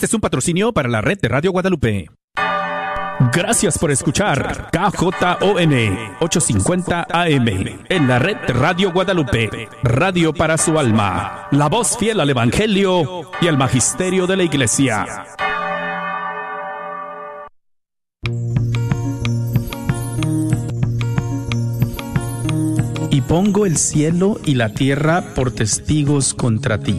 Este es un patrocinio para la red de Radio Guadalupe. Gracias por escuchar KJON 850 AM en la red Radio Guadalupe, radio para su alma, la voz fiel al Evangelio y al Magisterio de la Iglesia. Y pongo el cielo y la tierra por testigos contra ti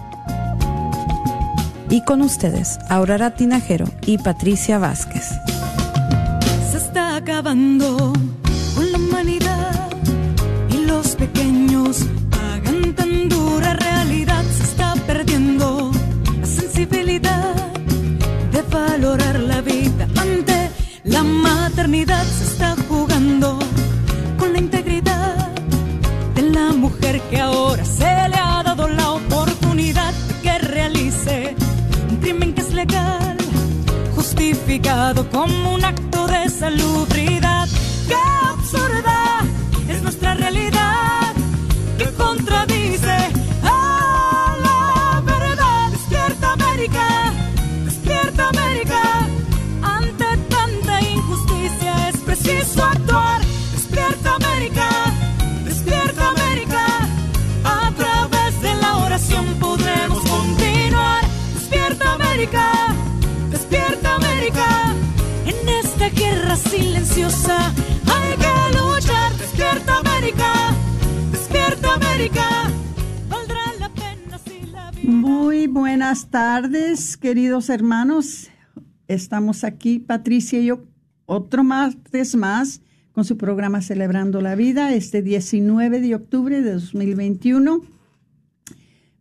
y con ustedes, Aurora Tinajero y Patricia Vázquez. Se está acabando con la humanidad y los pequeños pagan tan dura realidad. Se está perdiendo la sensibilidad de valorar la vida ante la maternidad. Se está jugando con la integridad de la mujer que ahora se le ha como un acto de salubridad. ¡Qué absurda es nuestra realidad! Hay que luchar. Despierta América, despierta América. Valdrá la pena si la vida. Muy buenas tardes, queridos hermanos. Estamos aquí, Patricia y yo, otro martes más con su programa Celebrando la Vida, este 19 de octubre de 2021.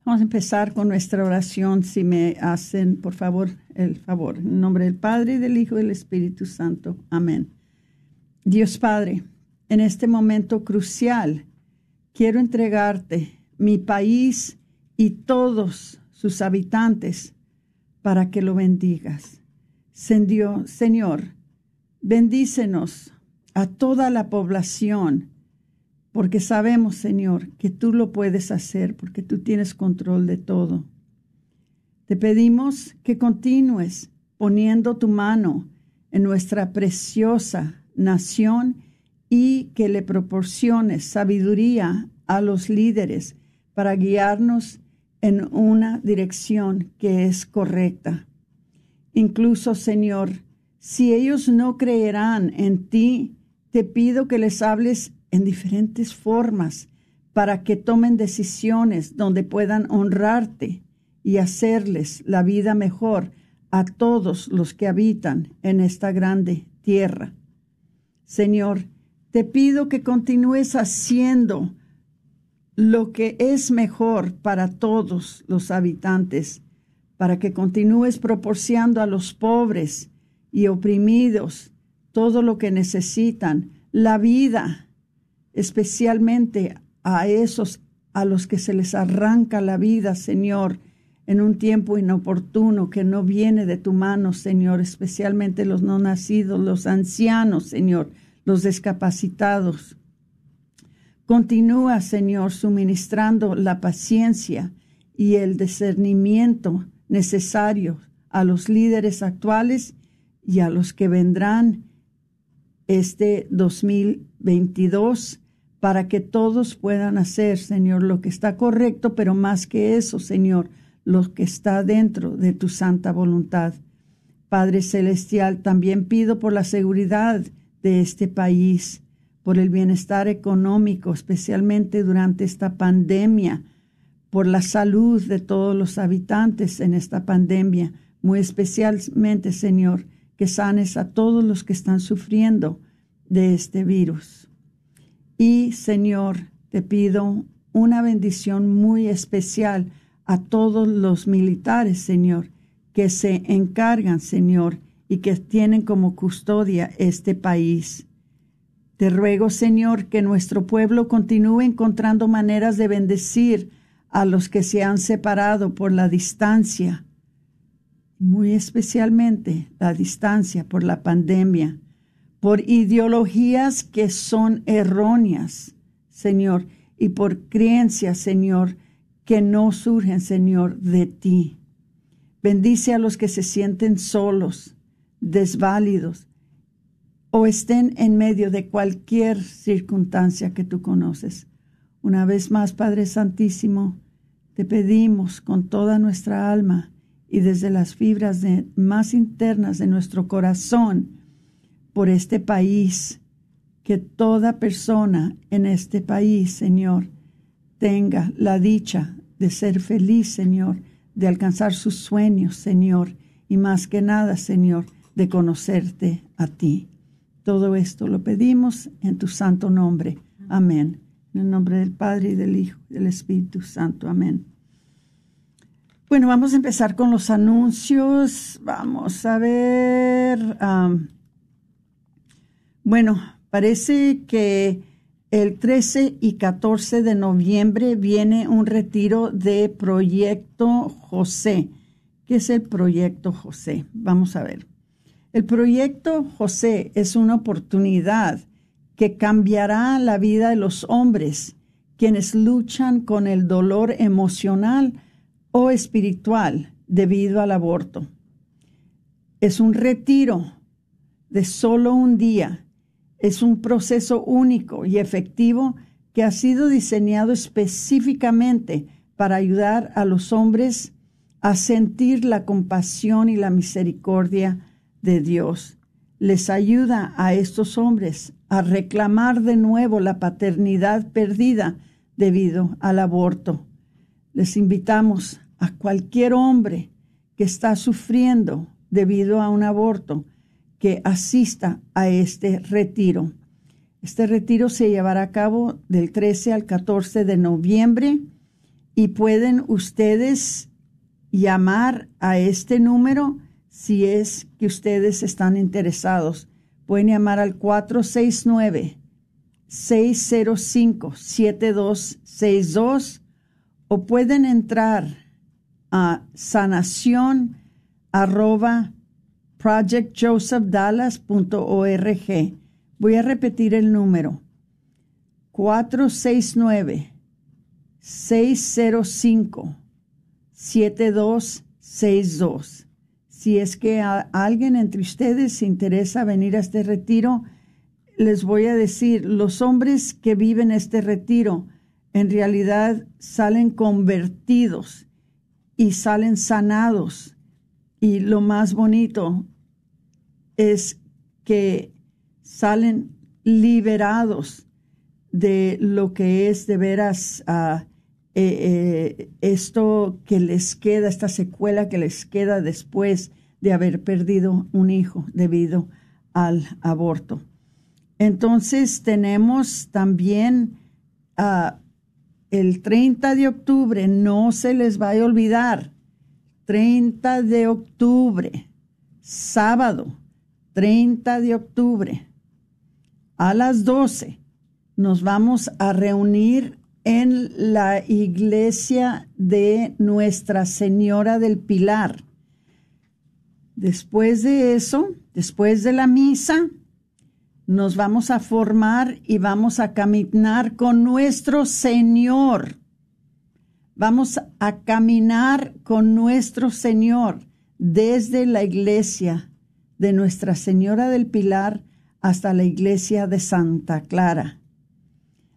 Vamos a empezar con nuestra oración, si me hacen, por favor, el favor. En nombre del Padre, del Hijo y del Espíritu Santo. Amén. Dios Padre, en este momento crucial, quiero entregarte mi país y todos sus habitantes para que lo bendigas. Señor, bendícenos a toda la población porque sabemos, Señor, que tú lo puedes hacer, porque tú tienes control de todo. Te pedimos que continúes poniendo tu mano en nuestra preciosa nación y que le proporciones sabiduría a los líderes para guiarnos en una dirección que es correcta. Incluso, Señor, si ellos no creerán en ti, te pido que les hables en diferentes formas para que tomen decisiones donde puedan honrarte y hacerles la vida mejor a todos los que habitan en esta grande tierra. Señor, te pido que continúes haciendo lo que es mejor para todos los habitantes, para que continúes proporcionando a los pobres y oprimidos todo lo que necesitan, la vida, especialmente a esos a los que se les arranca la vida, Señor, en un tiempo inoportuno que no viene de tu mano, Señor, especialmente los no nacidos, los ancianos, Señor, los discapacitados. Continúa, Señor, suministrando la paciencia y el discernimiento necesario a los líderes actuales y a los que vendrán este 2022 para que todos puedan hacer, Señor, lo que está correcto, pero más que eso, Señor, lo que está dentro de tu santa voluntad. Padre Celestial, también pido por la seguridad de este país, por el bienestar económico, especialmente durante esta pandemia, por la salud de todos los habitantes en esta pandemia, muy especialmente, Señor, que sanes a todos los que están sufriendo de este virus. Y, Señor, te pido una bendición muy especial a todos los militares, Señor, que se encargan, Señor, y que tienen como custodia este país. Te ruego, Señor, que nuestro pueblo continúe encontrando maneras de bendecir a los que se han separado por la distancia, muy especialmente la distancia por la pandemia, por ideologías que son erróneas, Señor, y por creencias, Señor, que no surgen, Señor, de ti. Bendice a los que se sienten solos, desválidos, o estén en medio de cualquier circunstancia que tú conoces. Una vez más, Padre Santísimo, te pedimos con toda nuestra alma y desde las fibras más internas de nuestro corazón por este país, que toda persona en este país, Señor, tenga la dicha de ser feliz, Señor, de alcanzar sus sueños, Señor, y más que nada, Señor, de conocerte a ti. Todo esto lo pedimos en tu santo nombre. Amén. En el nombre del Padre y del Hijo y del Espíritu Santo. Amén. Bueno, vamos a empezar con los anuncios. Vamos a ver. bueno, parece que el 13 y 14 de noviembre viene un retiro de Proyecto José. ¿Qué es el Proyecto José? Vamos a ver. El Proyecto José es una oportunidad que cambiará la vida de los hombres quienes luchan con el dolor emocional o espiritual debido al aborto. Es un retiro de solo un día. Es un proceso único y efectivo que ha sido diseñado específicamente para ayudar a los hombres a sentir la compasión y la misericordia de Dios les ayuda a estos hombres a reclamar de nuevo la paternidad perdida debido al aborto. Les invitamos a cualquier hombre que está sufriendo debido a un aborto que asista a este retiro. Este retiro se llevará a cabo del 13 al 14 de noviembre y pueden ustedes llamar a este número si es que ustedes están interesados. Pueden llamar al 469-605-7262 o pueden entrar a sanación arroba projectjosephdallas.org. Voy a repetir el número. 469 605 7262 si es que a alguien entre ustedes se interesa venir a este retiro, les voy a decir, los hombres que viven este retiro en realidad salen convertidos y salen sanados. Y lo más bonito es que salen liberados de lo que es de veras uh, eh, eh, esto que les queda, esta secuela que les queda después de haber perdido un hijo debido al aborto. Entonces tenemos también ah, el 30 de octubre, no se les vaya a olvidar, 30 de octubre, sábado, 30 de octubre, a las 12, nos vamos a reunir en la iglesia de Nuestra Señora del Pilar. Después de eso, después de la misa, nos vamos a formar y vamos a caminar con nuestro Señor. Vamos a caminar con nuestro Señor desde la iglesia de Nuestra Señora del Pilar hasta la iglesia de Santa Clara.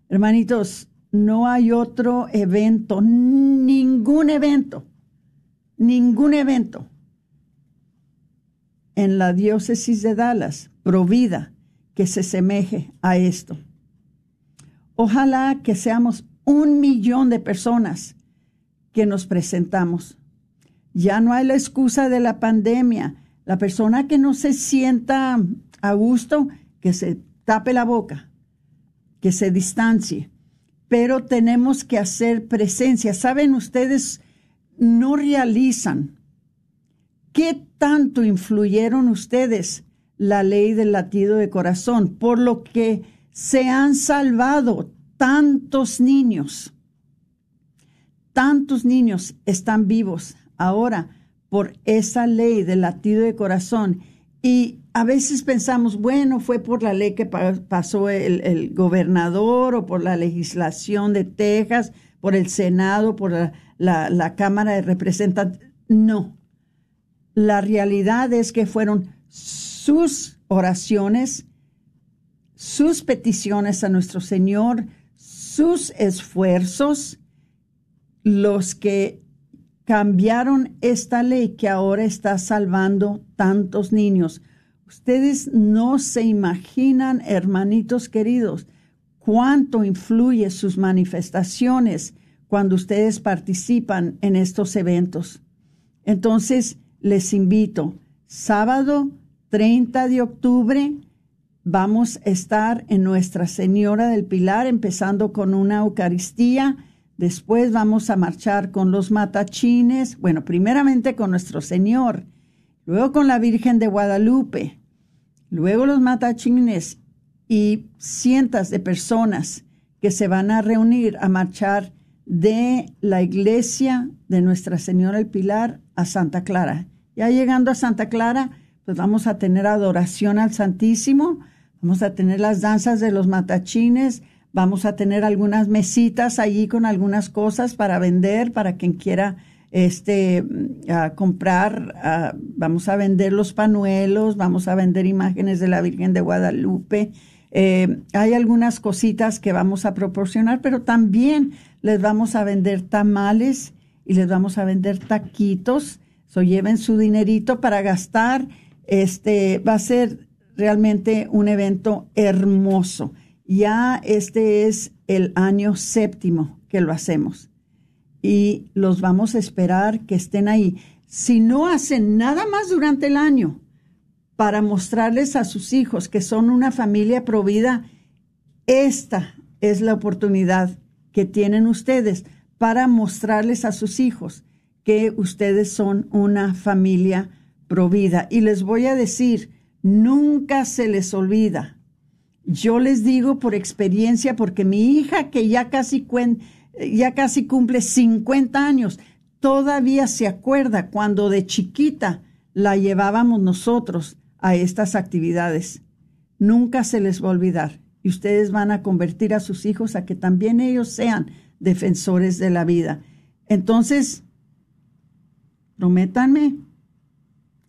Hermanitos, no hay otro evento, ningún evento, ningún evento en la diócesis de Dallas, provida, que se semeje a esto. Ojalá que seamos un millón de personas que nos presentamos. Ya no hay la excusa de la pandemia. La persona que no se sienta a gusto, que se tape la boca, que se distancie. Pero tenemos que hacer presencia. Saben, ustedes no realizan. ¿Qué tanto influyeron ustedes la ley del latido de corazón, por lo que se han salvado tantos niños? Tantos niños están vivos ahora por esa ley del latido de corazón. Y a veces pensamos, bueno, fue por la ley que pasó el, gobernador o por la legislación de Texas, por el Senado, por la, la Cámara de Representantes. No. La realidad es que fueron sus oraciones, sus peticiones a nuestro Señor, sus esfuerzos, los que cambiaron esta ley que ahora está salvando tantos niños. Ustedes no se imaginan, hermanitos queridos, cuánto influye sus manifestaciones cuando ustedes participan en estos eventos. Entonces, les invito, sábado 30 de octubre, vamos a estar en Nuestra Señora del Pilar, empezando con una Eucaristía Después vamos a marchar con los matachines, bueno, primeramente con nuestro Señor, luego con la Virgen de Guadalupe, luego los matachines y cientos de personas que se van a reunir a marchar de la iglesia de Nuestra Señora el Pilar a Santa Clara. Ya llegando a Santa Clara, pues vamos a tener adoración al Santísimo, vamos a tener las danzas de los matachines, Vamos a tener algunas mesitas allí con algunas cosas para vender, para quien quiera este, comprar. vamos a vender los panuelos, vamos a vender imágenes de la Virgen de Guadalupe. Eh, hay algunas cositas que vamos a proporcionar, pero también les vamos a vender tamales y les vamos a vender taquitos. So, lleven su dinerito para gastar. Este va a ser realmente un evento hermoso. Ya este es el año séptimo que lo hacemos y los vamos a esperar que estén ahí. Si no hacen nada más durante el año para mostrarles a sus hijos que son una familia provida, esta es la oportunidad que tienen ustedes para mostrarles a sus hijos que ustedes son una familia provida. Y les voy a decir, nunca se les olvida yo les digo por experiencia, porque mi hija, que ya casi, ya casi cumple 50 años, todavía se acuerda cuando de chiquita la llevábamos nosotros a estas actividades. Nunca se les va a olvidar. Y ustedes van a convertir a sus hijos a que también ellos sean defensores de la vida. Entonces, prométanme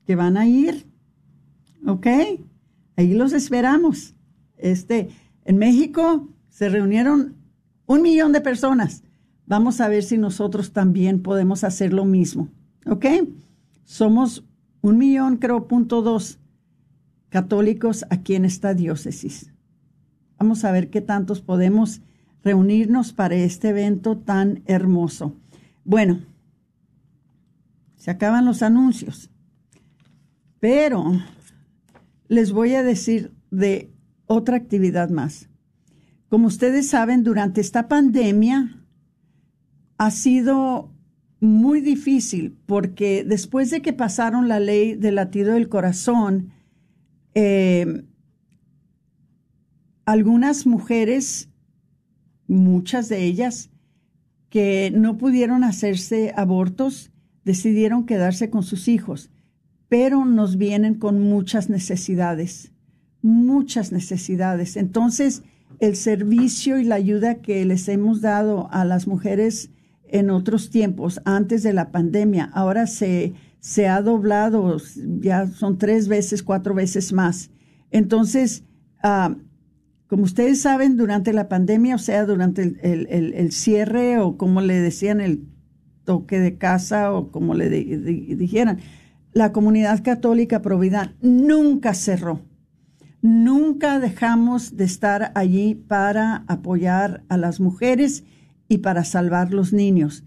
que van a ir. ¿Ok? Ahí los esperamos. Este, en México se reunieron un millón de personas. Vamos a ver si nosotros también podemos hacer lo mismo. ¿Ok? Somos un millón, creo, punto dos católicos aquí en esta diócesis. Vamos a ver qué tantos podemos reunirnos para este evento tan hermoso. Bueno, se acaban los anuncios, pero les voy a decir de otra actividad más. Como ustedes saben, durante esta pandemia ha sido muy difícil porque después de que pasaron la ley del latido del corazón, eh, algunas mujeres, muchas de ellas, que no pudieron hacerse abortos, decidieron quedarse con sus hijos, pero nos vienen con muchas necesidades muchas necesidades. Entonces, el servicio y la ayuda que les hemos dado a las mujeres en otros tiempos, antes de la pandemia, ahora se, se ha doblado, ya son tres veces, cuatro veces más. Entonces, ah, como ustedes saben, durante la pandemia, o sea, durante el, cierre o como le decían, el toque de casa o como le dijeran, la comunidad católica Provida nunca cerró Nunca dejamos de estar allí para apoyar a las mujeres y para salvar los niños.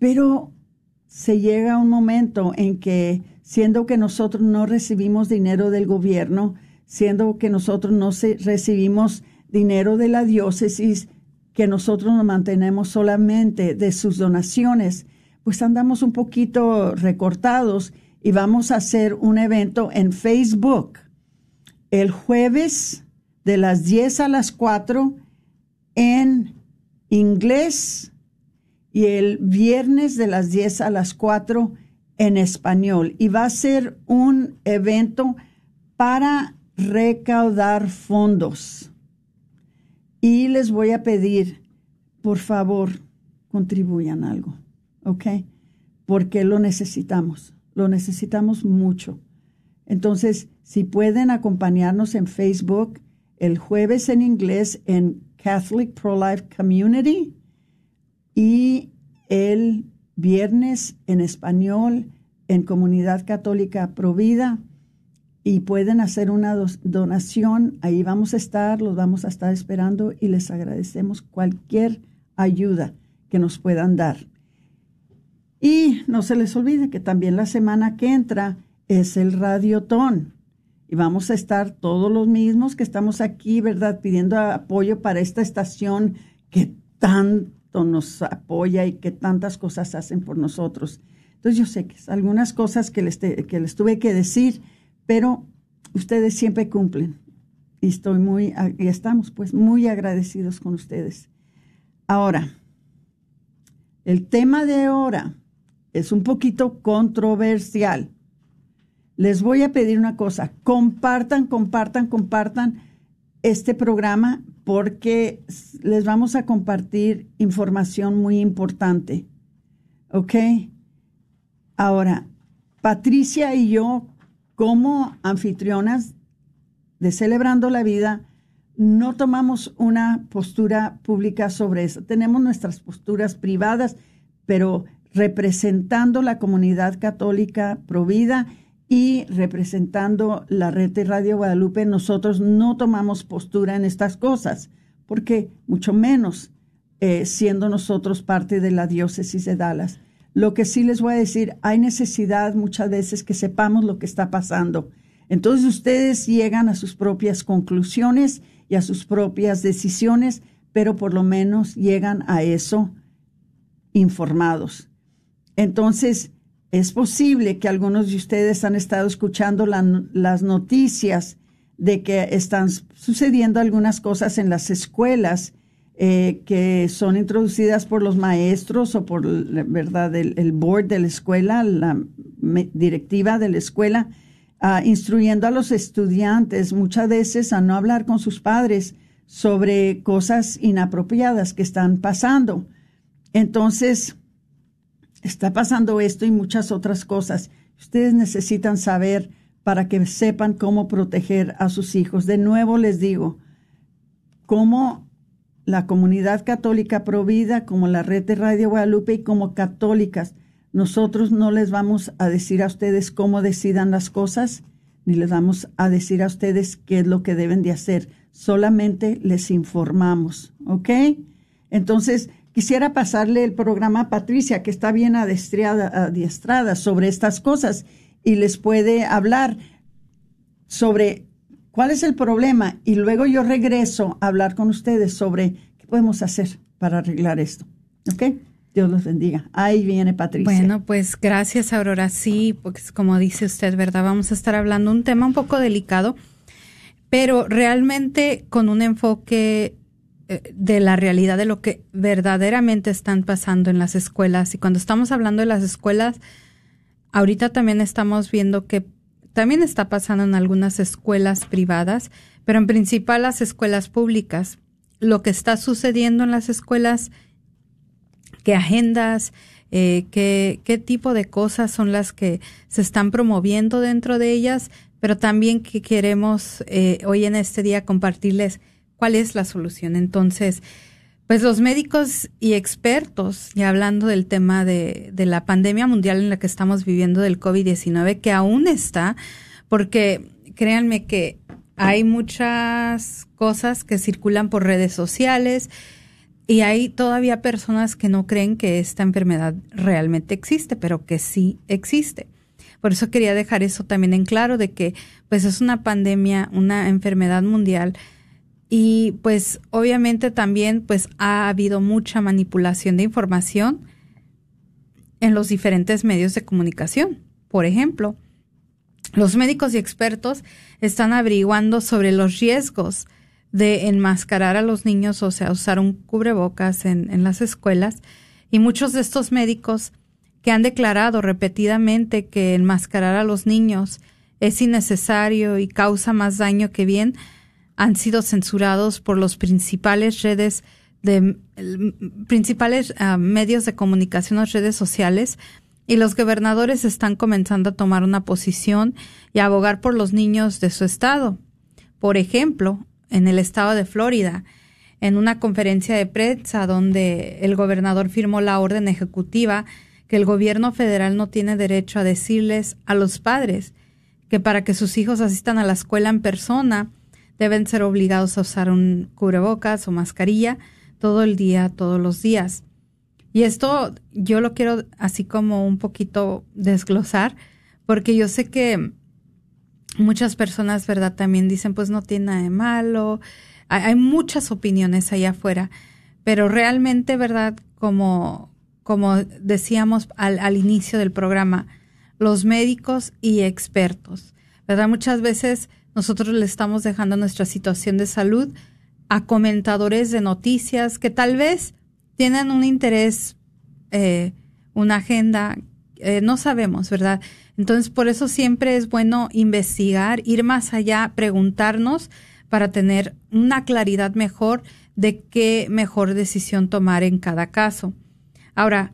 Pero se llega un momento en que, siendo que nosotros no recibimos dinero del gobierno, siendo que nosotros no recibimos dinero de la diócesis, que nosotros nos mantenemos solamente de sus donaciones, pues andamos un poquito recortados y vamos a hacer un evento en Facebook el jueves de las 10 a las 4 en inglés y el viernes de las 10 a las 4 en español. Y va a ser un evento para recaudar fondos. Y les voy a pedir, por favor, contribuyan algo, ¿ok? Porque lo necesitamos, lo necesitamos mucho. Entonces, si pueden acompañarnos en Facebook el jueves en inglés en Catholic Pro-Life Community y el viernes en español en Comunidad Católica Provida y pueden hacer una donación, ahí vamos a estar, los vamos a estar esperando y les agradecemos cualquier ayuda que nos puedan dar. Y no se les olvide que también la semana que entra es el Radiotón. Y vamos a estar todos los mismos que estamos aquí, ¿verdad? Pidiendo apoyo para esta estación que tanto nos apoya y que tantas cosas hacen por nosotros. Entonces yo sé que algunas cosas que les, que les tuve que decir, pero ustedes siempre cumplen. Y estoy muy, y estamos pues muy agradecidos con ustedes. Ahora, el tema de ahora es un poquito controversial. Les voy a pedir una cosa, compartan, compartan, compartan este programa porque les vamos a compartir información muy importante. ¿Ok? Ahora, Patricia y yo, como anfitrionas de Celebrando la Vida, no tomamos una postura pública sobre eso. Tenemos nuestras posturas privadas, pero representando la comunidad católica provida y representando la red de Radio Guadalupe, nosotros no tomamos postura en estas cosas, porque mucho menos eh, siendo nosotros parte de la diócesis de Dallas. Lo que sí les voy a decir, hay necesidad muchas veces que sepamos lo que está pasando. Entonces ustedes llegan a sus propias conclusiones y a sus propias decisiones, pero por lo menos llegan a eso informados. Entonces, es posible que algunos de ustedes han estado escuchando las noticias de que están sucediendo algunas cosas en las escuelas eh, que son introducidas por los maestros o por verdad el, board de la escuela, la directiva de la escuela, Ah, instruyendo a los estudiantes muchas veces a no hablar con sus padres sobre cosas inapropiadas que están pasando. Entonces, está pasando esto y muchas otras cosas. Ustedes necesitan saber para que sepan cómo proteger a sus hijos. De nuevo les digo, como la comunidad católica provida, como la red de Radio Guadalupe y como católicas, nosotros no les vamos a decir a ustedes cómo decidan las cosas, ni les vamos a decir a ustedes qué es lo que deben de hacer. Solamente les informamos, ¿ok? Entonces, quisiera pasarle el programa a Patricia, que está bien adiestrada sobre estas cosas y les puede hablar sobre cuál es el problema y luego yo regreso a hablar con ustedes sobre qué podemos hacer para arreglar esto. ¿Ok? Dios los bendiga. Ahí viene Patricia. Bueno, pues gracias, Aurora. Sí, pues como dice usted, ¿verdad? Vamos a estar hablando un tema un poco delicado, pero realmente con un enfoque de la realidad de lo que verdaderamente están pasando en las escuelas. Y cuando estamos hablando de las escuelas, ahorita también estamos viendo que también está pasando en algunas escuelas privadas, pero en principal las escuelas públicas. Lo que está sucediendo en las escuelas qué agendas, eh, qué, qué tipo de cosas son las que se están promoviendo dentro de ellas, pero también que queremos eh, hoy en este día compartirles cuál es la solución. Entonces, pues los médicos y expertos, ya hablando del tema de, de la pandemia mundial en la que estamos viviendo del COVID-19, que aún está, porque créanme que hay muchas cosas que circulan por redes sociales, y hay todavía personas que no creen que esta enfermedad realmente existe, pero que sí existe. Por eso quería dejar eso también en claro de que pues es una pandemia, una enfermedad mundial y pues obviamente también pues ha habido mucha manipulación de información en los diferentes medios de comunicación. Por ejemplo, los médicos y expertos están averiguando sobre los riesgos de enmascarar a los niños, o sea, usar un cubrebocas en, en las escuelas. Y muchos de estos médicos que han declarado repetidamente que enmascarar a los niños es innecesario y causa más daño que bien, han sido censurados por los principales redes de principales ah, medios de comunicación o redes sociales y los gobernadores están comenzando a tomar una posición y a abogar por los niños de su estado. Por ejemplo, en el estado de Florida, en una conferencia de prensa donde el gobernador firmó la orden ejecutiva que el gobierno federal no tiene derecho a decirles a los padres que para que sus hijos asistan a la escuela en persona deben ser obligados a usar un cubrebocas o mascarilla todo el día, todos los días. Y esto yo lo quiero así como un poquito desglosar, porque yo sé que muchas personas, ¿verdad? También dicen, pues no tiene nada de malo. Hay, muchas opiniones allá afuera, pero realmente, ¿verdad? Como, como decíamos al, al inicio del programa, los médicos y expertos, ¿verdad? Muchas veces nosotros le estamos dejando nuestra situación de salud a comentadores de noticias que tal vez tienen un interés, eh, una agenda, eh, no sabemos, ¿verdad? Entonces, por eso siempre es bueno investigar, ir más allá, preguntarnos para tener una claridad mejor de qué mejor decisión tomar en cada caso. Ahora,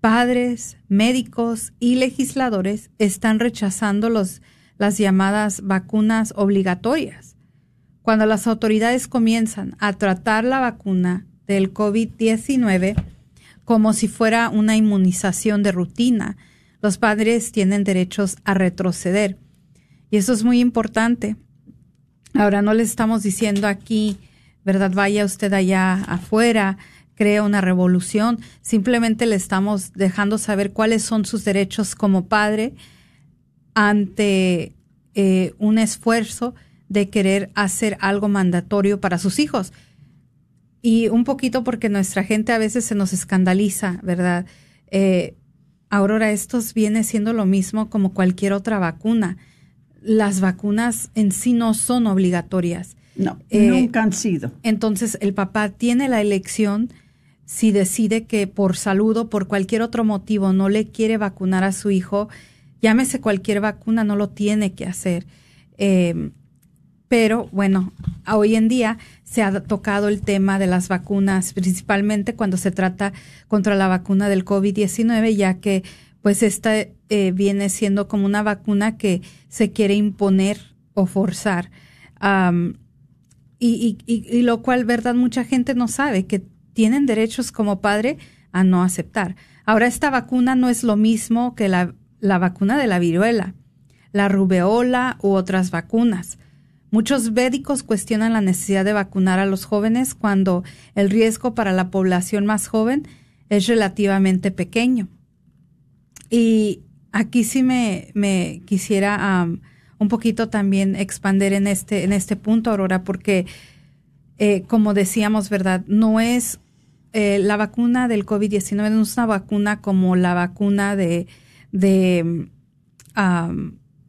padres, médicos y legisladores están rechazando los, las llamadas vacunas obligatorias. Cuando las autoridades comienzan a tratar la vacuna del COVID-19 como si fuera una inmunización de rutina. Los padres tienen derechos a retroceder. Y eso es muy importante. Ahora no le estamos diciendo aquí, ¿verdad? Vaya usted allá afuera, crea una revolución. Simplemente le estamos dejando saber cuáles son sus derechos como padre ante eh, un esfuerzo de querer hacer algo mandatorio para sus hijos y un poquito porque nuestra gente a veces se nos escandaliza, ¿verdad? Eh, Aurora, esto viene siendo lo mismo como cualquier otra vacuna. Las vacunas en sí no son obligatorias. No, eh, nunca han sido. Entonces, el papá tiene la elección si decide que por salud o por cualquier otro motivo no le quiere vacunar a su hijo, llámese cualquier vacuna, no lo tiene que hacer. Eh, pero bueno, hoy en día se ha tocado el tema de las vacunas, principalmente cuando se trata contra la vacuna del COVID-19, ya que pues esta eh, viene siendo como una vacuna que se quiere imponer o forzar. y, y, lo cual, verdad, mucha gente no sabe que tienen derechos como padre a no aceptar. Ahora, esta vacuna no es lo mismo que la, la vacuna de la viruela, la rubeola u otras vacunas. Muchos médicos cuestionan la necesidad de vacunar a los jóvenes cuando el riesgo para la población más joven es relativamente pequeño. Y aquí sí me, quisiera un poquito también expander en este, en este punto, Aurora, porque eh, como decíamos, ¿verdad? No es eh, la vacuna del COVID-19, no es una vacuna como la vacuna de, de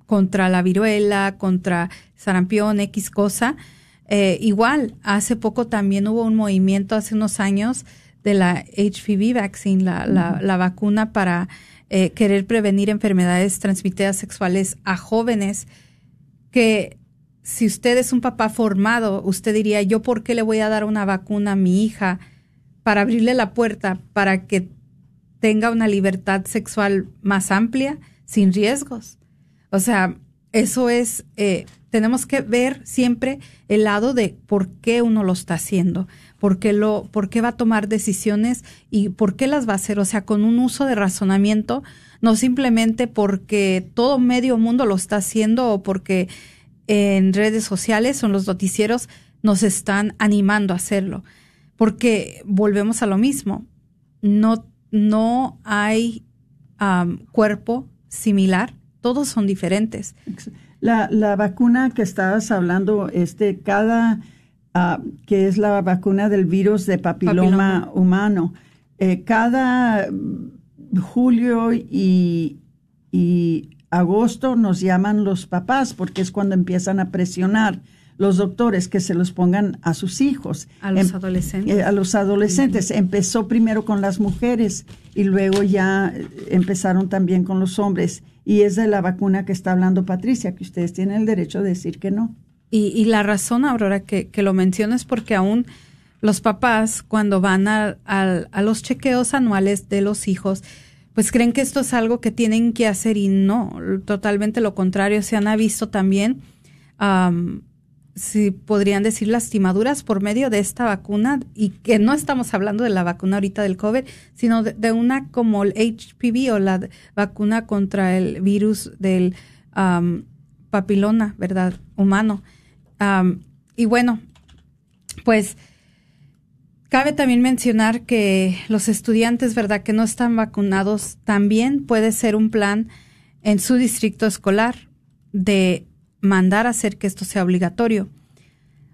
contra la viruela, contra sarampión, X cosa. Eh, igual, hace poco también hubo un movimiento, hace unos años, de la HPV vaccine, la, la, vacuna para eh, querer prevenir enfermedades transmitidas sexuales a jóvenes, que si usted es un papá formado, usted diría, yo por qué le voy a dar una vacuna a mi hija para abrirle la puerta para que tenga una libertad sexual más amplia, sin riesgos. O sea, eso es, eh, tenemos que ver siempre el lado de por qué uno lo está haciendo, por qué, lo, por qué va a tomar decisiones y por qué las va a hacer. O sea, con un uso de razonamiento, no simplemente porque todo medio mundo lo está haciendo o porque en redes sociales o en los noticieros nos están animando a hacerlo. Porque volvemos a lo mismo, no, no hay cuerpo similar. Todos son diferentes. La, la vacuna que estabas hablando, este, cada, uh, que es la vacuna del virus de papiloma, humano, eh, cada julio y, y agosto nos llaman los papás porque es cuando empiezan a presionar los doctores que se los pongan a sus hijos. A los em, adolescentes. Eh, a los adolescentes. Empezó primero con las mujeres y luego ya empezaron también con los hombres. Y es de la vacuna que está hablando Patricia, que ustedes tienen el derecho de decir que no. Y, la razón, Aurora, que, que lo menciono es porque aún los papás, cuando van a, a, los chequeos anuales de los hijos, pues creen que esto es algo que tienen que hacer y no, totalmente lo contrario. Se han visto también si podrían decir lastimaduras por medio de esta vacuna y que no estamos hablando de la vacuna ahorita del COVID, sino de, una como el HPV o la vacuna contra el virus del papilona, ¿verdad? Humano. y bueno, pues cabe también mencionar que los estudiantes, ¿verdad? Que no están vacunados, también puede ser un plan en su distrito escolar de mandar a hacer que esto sea obligatorio.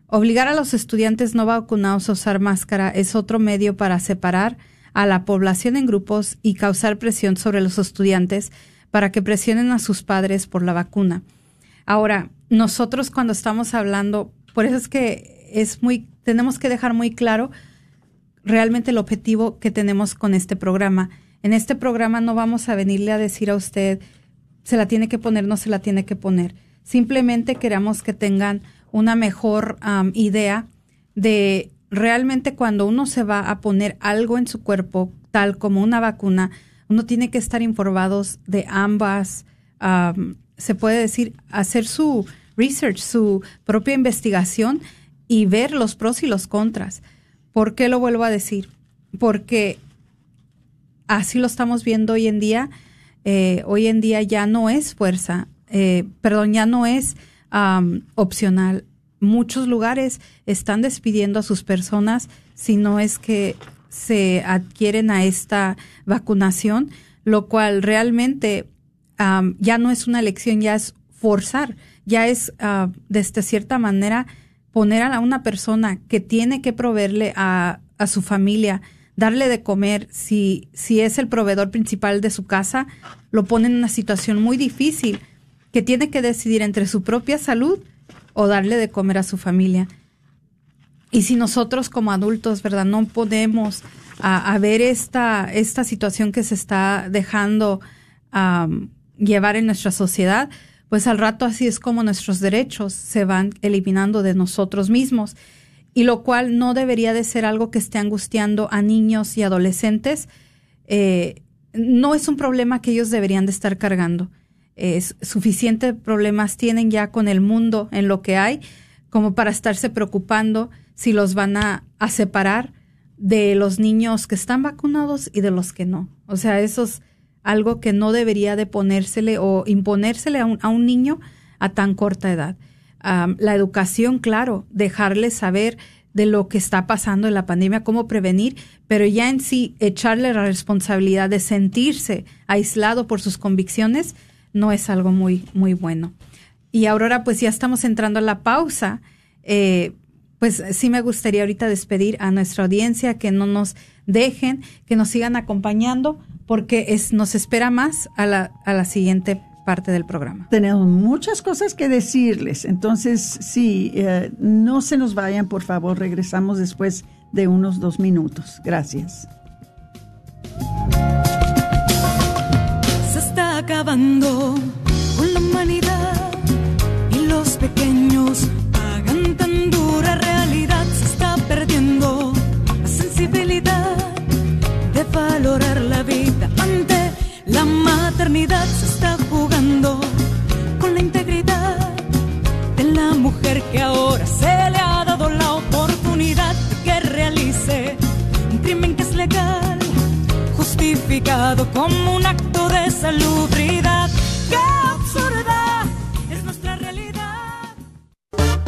Obligar a los estudiantes no vacunados a usar máscara es otro medio para separar a la población en grupos y causar presión sobre los estudiantes para que presionen a sus padres por la vacuna. Ahora, nosotros cuando estamos hablando, por eso es que es muy, tenemos que dejar muy claro realmente el objetivo que tenemos con este programa. En este programa no vamos a venirle a decir a usted, se la tiene que poner, no se la tiene que poner Simplemente queremos que tengan una mejor idea de realmente cuando uno se va a poner algo en su cuerpo, tal como una vacuna, uno tiene que estar informados de ambas, se puede decir, hacer su research, su propia investigación y ver los pros y los contras. ¿Por qué lo vuelvo a decir? Porque así lo estamos viendo hoy en día. Eh, hoy en día ya no es fuerza, eh, perdón, ya no es opcional. Muchos lugares están despidiendo a sus personas si no es que se adquieren a esta vacunación, lo cual realmente ya no es una elección, ya es forzar, ya es uh, de cierta manera poner a una persona que tiene que proveerle a, a su familia, darle de comer, si, si es el proveedor principal de su casa, lo pone en una situación muy difícil que tiene que decidir entre su propia salud o darle de comer a su familia. Y si nosotros como adultos, ¿verdad? No podemos a, ver esta, esta situación que se está dejando llevar en nuestra sociedad, pues al rato así es como nuestros derechos se van eliminando de nosotros mismos. Y lo cual no debería de ser algo que esté angustiando a niños y adolescentes. Eh, no es un problema que ellos deberían de estar cargando es suficientes problemas tienen ya con el mundo en lo que hay como para estarse preocupando si los van a, separar de los niños que están vacunados y de los que no. O sea, eso es algo que no debería de ponérsele o imponérsele a un, a un niño a tan corta edad. la educación, claro, dejarle saber de lo que está pasando en la pandemia, cómo prevenir, pero ya en sí echarle la responsabilidad de sentirse aislado por sus convicciones, no es algo muy, muy bueno. Y Aurora, pues ya estamos entrando a la pausa. Eh, pues sí me gustaría ahorita despedir a nuestra audiencia, que no nos dejen, que nos sigan acompañando, porque es, nos espera más a la, a la siguiente parte del programa. Tenemos muchas cosas que decirles, entonces sí, eh, no se nos vayan, por favor, regresamos después de unos dos minutos. Gracias. Acabando con la humanidad y los pequeños pagan tan dura realidad. Se está perdiendo la sensibilidad de valorar la vida ante la maternidad. Se está jugando con la integridad de la mujer que ahora se justificado como un acto de salubridad.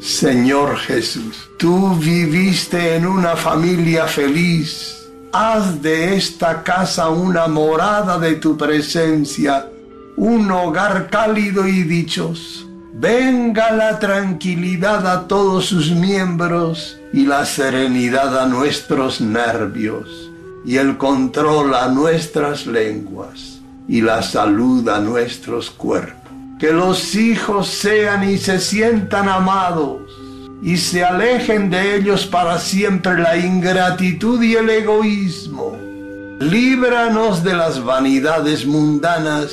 Señor Jesús, tú viviste en una familia feliz. Haz de esta casa una morada de tu presencia, un hogar cálido y dichoso. Venga la tranquilidad a todos sus miembros y la serenidad a nuestros nervios y el control a nuestras lenguas y la salud a nuestros cuerpos. Que los hijos sean y se sientan amados y se alejen de ellos para siempre la ingratitud y el egoísmo. Líbranos de las vanidades mundanas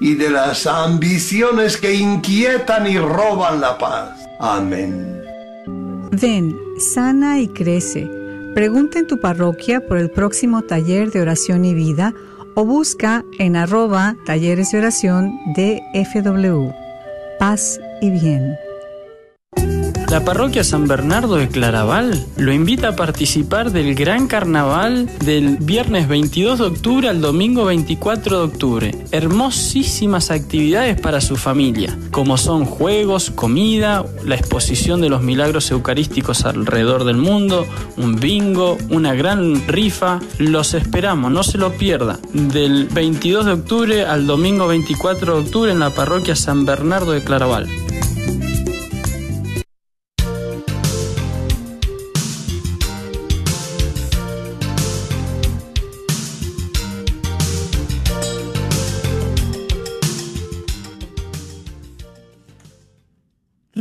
y de las ambiciones que inquietan y roban la paz. Amén. Ven, sana y crece. Pregunta en tu parroquia por el próximo taller de oración y vida o busca en arroba talleres de oración DFW. Paz y bien. La parroquia San Bernardo de Claraval lo invita a participar del gran carnaval del viernes 22 de octubre al domingo 24 de octubre. Hermosísimas actividades para su familia, como son juegos, comida, la exposición de los milagros eucarísticos alrededor del mundo, un bingo, una gran rifa. Los esperamos, no se lo pierda. Del 22 de octubre al domingo 24 de octubre en la parroquia San Bernardo de Claraval.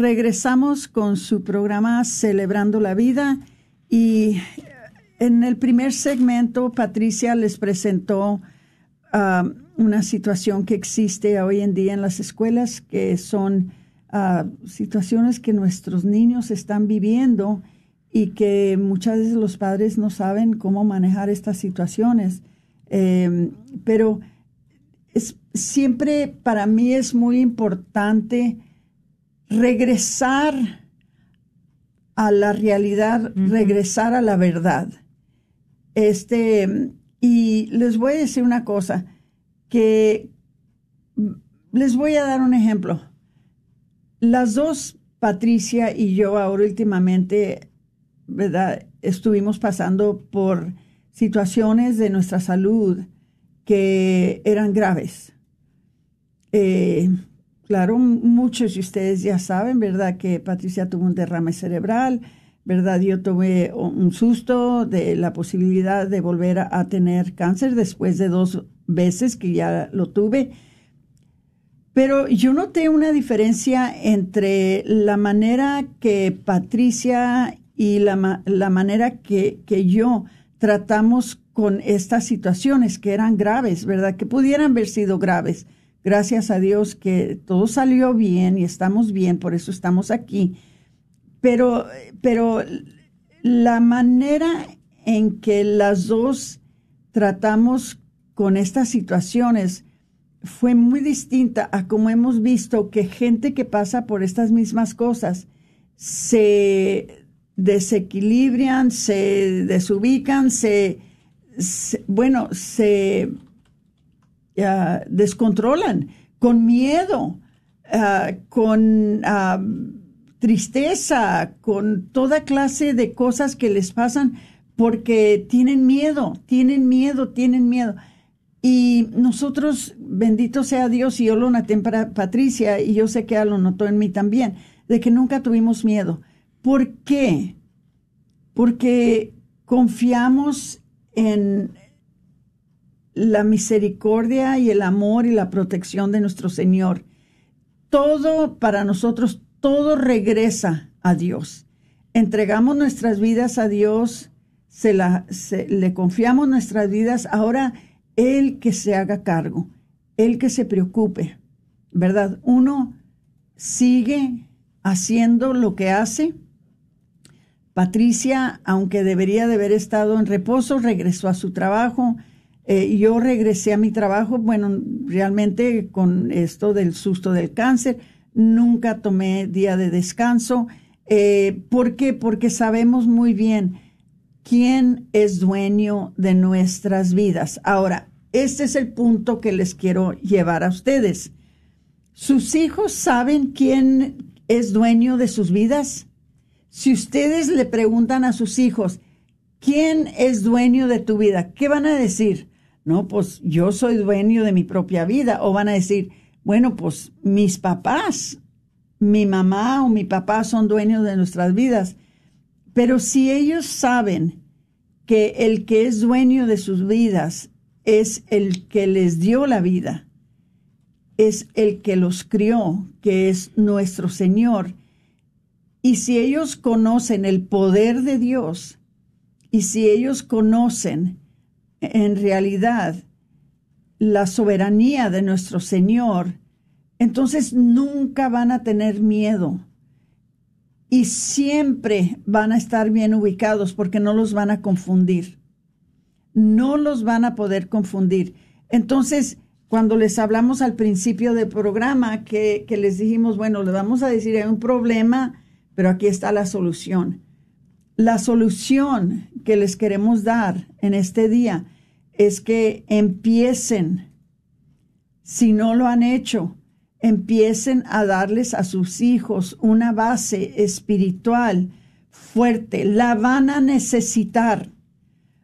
Regresamos con su programa Celebrando la Vida y en el primer segmento Patricia les presentó uh, una situación que existe hoy en día en las escuelas, que son uh, situaciones que nuestros niños están viviendo y que muchas veces los padres no saben cómo manejar estas situaciones. Eh, pero es, siempre para mí es muy importante regresar a la realidad, regresar a la verdad. Este, y les voy a decir una cosa, que les voy a dar un ejemplo. Las dos, Patricia y yo, ahora últimamente, ¿verdad? Estuvimos pasando por situaciones de nuestra salud que eran graves. Eh, Claro, muchos de ustedes ya saben, ¿verdad? Que Patricia tuvo un derrame cerebral, ¿verdad? Yo tuve un susto de la posibilidad de volver a, tener cáncer después de dos veces que ya lo tuve. Pero yo noté una diferencia entre la manera que Patricia y la, la manera que, que yo tratamos con estas situaciones que eran graves, ¿verdad? Que pudieran haber sido graves Gracias a Dios que todo salió bien y estamos bien, por eso estamos aquí. Pero, pero la manera en que las dos tratamos con estas situaciones fue muy distinta a como hemos visto que gente que pasa por estas mismas cosas se desequilibran, se desubican, se bueno, se descontrolan, con miedo, ah, con ah, tristeza, con toda clase de cosas que les pasan porque tienen miedo, tienen miedo, tienen miedo. Y nosotros, bendito sea Dios, y yo lo noté para Patricia, y yo sé que ella lo notó en mí también, de que nunca tuvimos miedo. ¿Por qué? Porque confiamos en, la misericordia y el amor y la protección de nuestro Señor. Todo para nosotros, todo regresa a Dios. Entregamos nuestras vidas a Dios, se, la, le confiamos nuestras vidas, ahora Él que se haga cargo, Él que se preocupe, ¿verdad? Uno sigue haciendo lo que hace. Patricia, aunque debería de haber estado en reposo, regresó a su trabajo. Eh, yo regresé a mi trabajo, bueno, realmente con esto del susto del cáncer, nunca tomé día de descanso. Eh, ¿Por qué? Porque sabemos muy bien quién es dueño de nuestras vidas. Ahora, este es el punto que les quiero llevar a ustedes. ¿Sus hijos saben quién es dueño de sus vidas? Si ustedes le preguntan a sus hijos, ¿quién es dueño de tu vida? ¿Qué van a decir? No, pues yo soy dueño de mi propia vida. O van a decir, bueno, pues mis papás, mi mamá o mi papá son dueños de nuestras vidas. Pero si ellos saben que el que es dueño de sus vidas es el que les dio la vida, es el que los crió, que es nuestro Señor. Y si ellos conocen el poder de Dios, y si ellos conocen en realidad la soberanía de nuestro Señor, entonces nunca van a tener miedo y siempre van a estar bien ubicados porque no los van a confundir. No los van a poder confundir. Entonces, cuando les hablamos al principio del programa, que, les dijimos, bueno, le vamos a decir, hay un problema, pero aquí está la solución. La solución que les queremos dar en este día es que empiecen, si no lo han hecho, empiecen a darles a sus hijos una base espiritual fuerte. La van a necesitar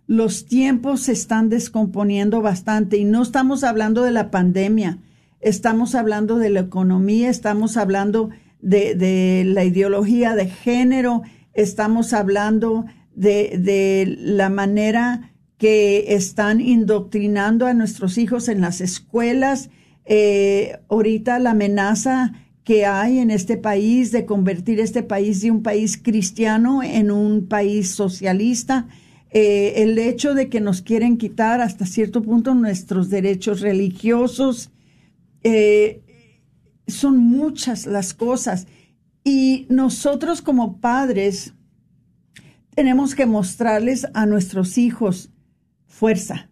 los tiempos se están descomponiendo bastante y no estamos hablando de la pandemia, estamos hablando de la economía, estamos hablando de, la ideología de género, estamos hablando de, la manera que están indoctrinando a nuestros hijos en las escuelas. Eh, ahorita la amenaza que hay en este país de convertir este país de un país cristiano en un país socialista eh, el hecho de que nos quieren quitar hasta cierto punto nuestros derechos religiosos. Eh, son muchas las cosas. Y nosotros como padres tenemos que mostrarles a nuestros hijos fuerza,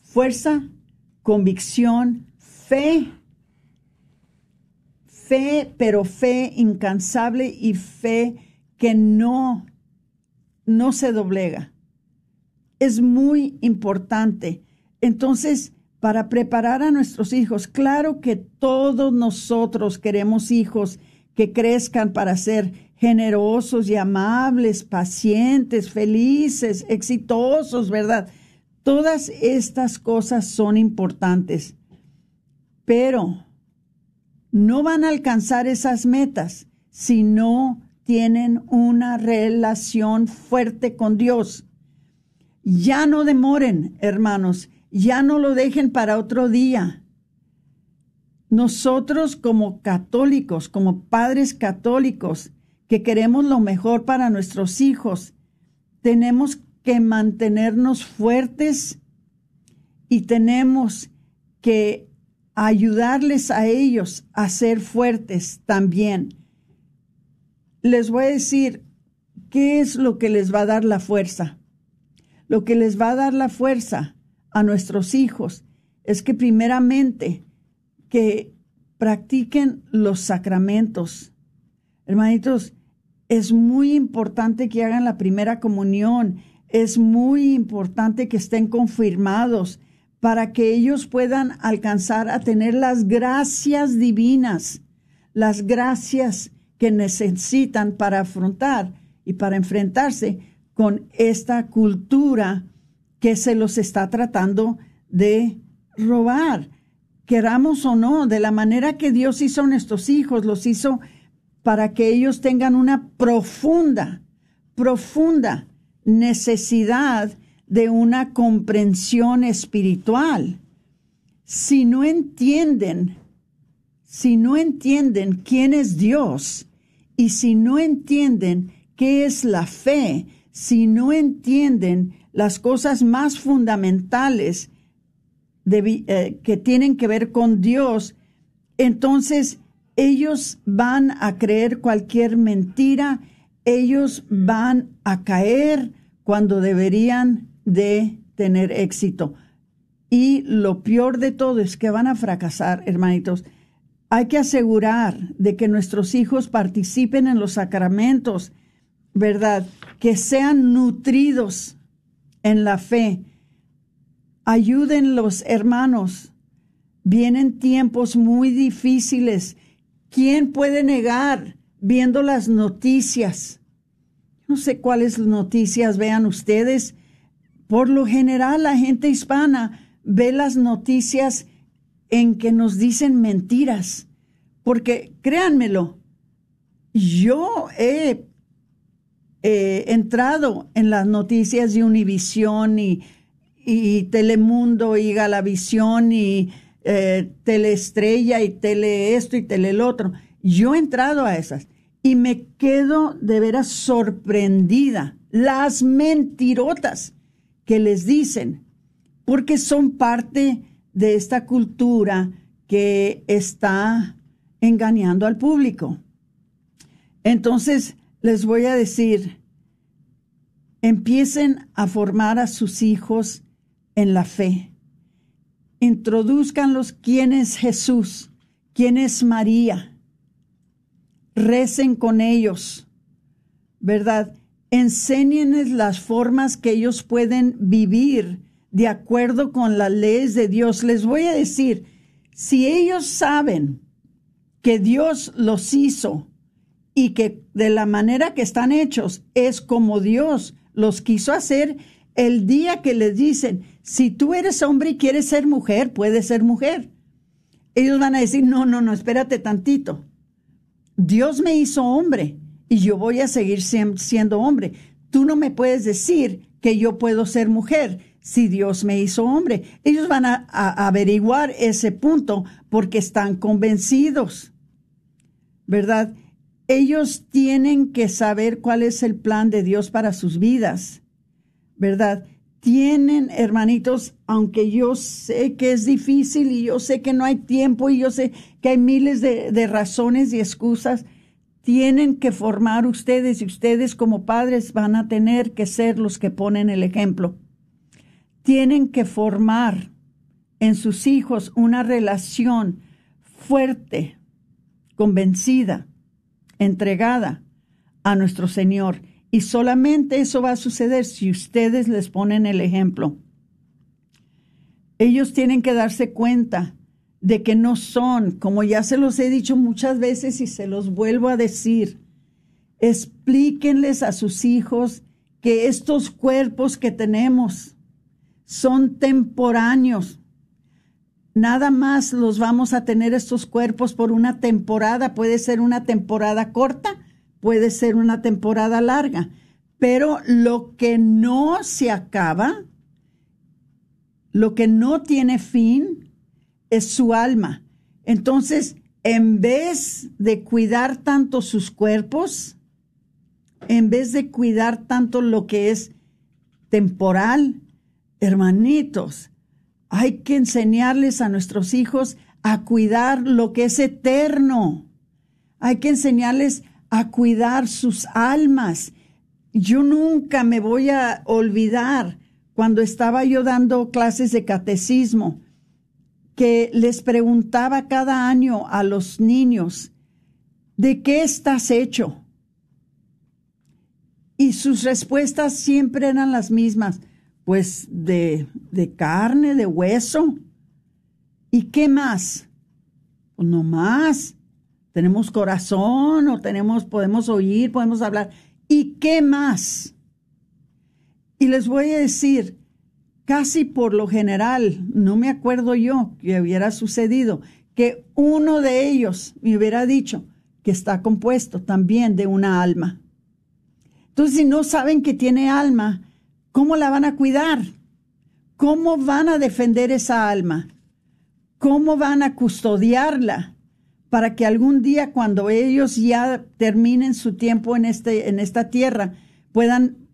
fuerza, convicción, fe, fe, pero fe incansable y fe que no no se doblega. Es muy importante. Entonces, para preparar a nuestros hijos, claro que todos nosotros queremos hijos que crezcan para ser generosos y amables, pacientes, felices, exitosos, ¿verdad? Todas estas cosas son importantes, pero no van a alcanzar esas metas si no tienen una relación fuerte con Dios. Ya no demoren, hermanos, ya no lo dejen para otro día. Nosotros como católicos, como padres católicos, que queremos lo mejor para nuestros hijos, tenemos que mantenernos fuertes y tenemos que ayudarles a ellos a ser fuertes también les voy a decir qué es lo que les va a dar la fuerza. Lo que les va a dar la fuerza a nuestros hijos es que primeramente que practiquen los sacramentos. Hermanitos, es muy importante que hagan la primera comunión, es muy importante que estén confirmados para que ellos puedan alcanzar a tener las gracias divinas, las gracias que necesitan para afrontar y para enfrentarse con esta cultura que se los está tratando de robar, queramos o no, de la manera que Dios hizo a nuestros hijos, los hizo para que ellos tengan una profunda, profunda necesidad de una comprensión espiritual. Si no entienden, si no entienden quién es Dios, y si no entienden qué es la fe, si no entienden las cosas más fundamentales eh, que tienen que ver con Dios, entonces ellos van a creer cualquier mentira, ellos van a caer cuando deberían de tener éxito. Y lo peor de todo es que van a fracasar, hermanitos. Hay que asegurar de que nuestros hijos participen en los sacramentos, ¿verdad? Que sean nutridos en la fe. Ayuden los hermanos. Vienen tiempos muy difíciles. ¿Quién puede negar viendo las noticias? No sé cuáles noticias vean ustedes. Por lo general, la gente hispana ve las noticias en que nos dicen mentiras. Porque créanmelo, yo he entrado en las noticias de Univisión y, y Telemundo y Galavisión y eh, Teleestrella y Tele esto y Tele el otro. Yo he entrado a esas y me quedo de veras sorprendida. Las mentirotas que les dicen, porque son parte de esta cultura que está engañando al público. Entonces, les voy a decir, empiecen a formar a sus hijos en la fe. Introduzcanlos quién es Jesús, quién es María. Recen con ellos, ¿verdad? Enséñenles las formas que ellos pueden vivir de acuerdo con las leyes de Dios. Les voy a decir, si ellos saben que Dios los hizo y que de la manera que están hechos es como Dios los quiso hacer, el día que les dicen, si tú eres hombre y quieres ser mujer, puedes ser mujer. Ellos van a decir, no, no, no, espérate tantito. Dios me hizo hombre y yo voy a seguir siendo hombre. Tú no me puedes decir que yo puedo ser mujer si Dios me hizo hombre. Ellos van a, a averiguar ese punto porque están convencidos, ¿verdad? Ellos tienen que saber cuál es el plan de Dios para sus vidas, ¿verdad? Tienen, hermanitos, aunque yo sé que es difícil y yo sé que no hay tiempo y yo sé que hay miles de, razones y excusas, tienen que formar ustedes y ustedes como padres van a tener que ser los que ponen el ejemplo. Tienen que formar en sus hijos una relación fuerte, convencida, entregada a nuestro Señor. Y solamente eso va a suceder si ustedes les ponen el ejemplo. Ellos tienen que darse cuenta de que no son, como ya se los he dicho muchas veces y se los vuelvo a decir, explíquenles a sus hijos que estos cuerpos que tenemos son temporáneos, nada más los vamos a tener estos cuerpos por una temporada, puede ser una temporada corta, puede ser una temporada larga, pero lo que no se acaba, lo que no tiene fin, es su alma. Entonces, en vez de cuidar tanto sus cuerpos, en vez de cuidar tanto lo que es temporal, hermanitos, hay que enseñarles a nuestros hijos a cuidar lo que es eterno. Hay que enseñarles a cuidar sus almas. Yo nunca me voy a olvidar cuando estaba yo dando clases de catecismo, que les preguntaba cada año a los niños, ¿de qué estás hecho? Y sus respuestas siempre eran las mismas pues de, de carne, de hueso. ¿Y qué más? Pues no más. Tenemos corazón o tenemos, podemos oír, podemos hablar. ¿Y qué más? Y les voy a decir, casi por lo general, no me acuerdo yo que hubiera sucedido, que uno de ellos me hubiera dicho que está compuesto también de una alma. Entonces, si no saben que tiene alma, ¿Cómo la van a cuidar? ¿Cómo van a defender esa alma? ¿Cómo van a custodiarla para que algún día cuando ellos ya terminen su tiempo en, este, en esta tierra puedan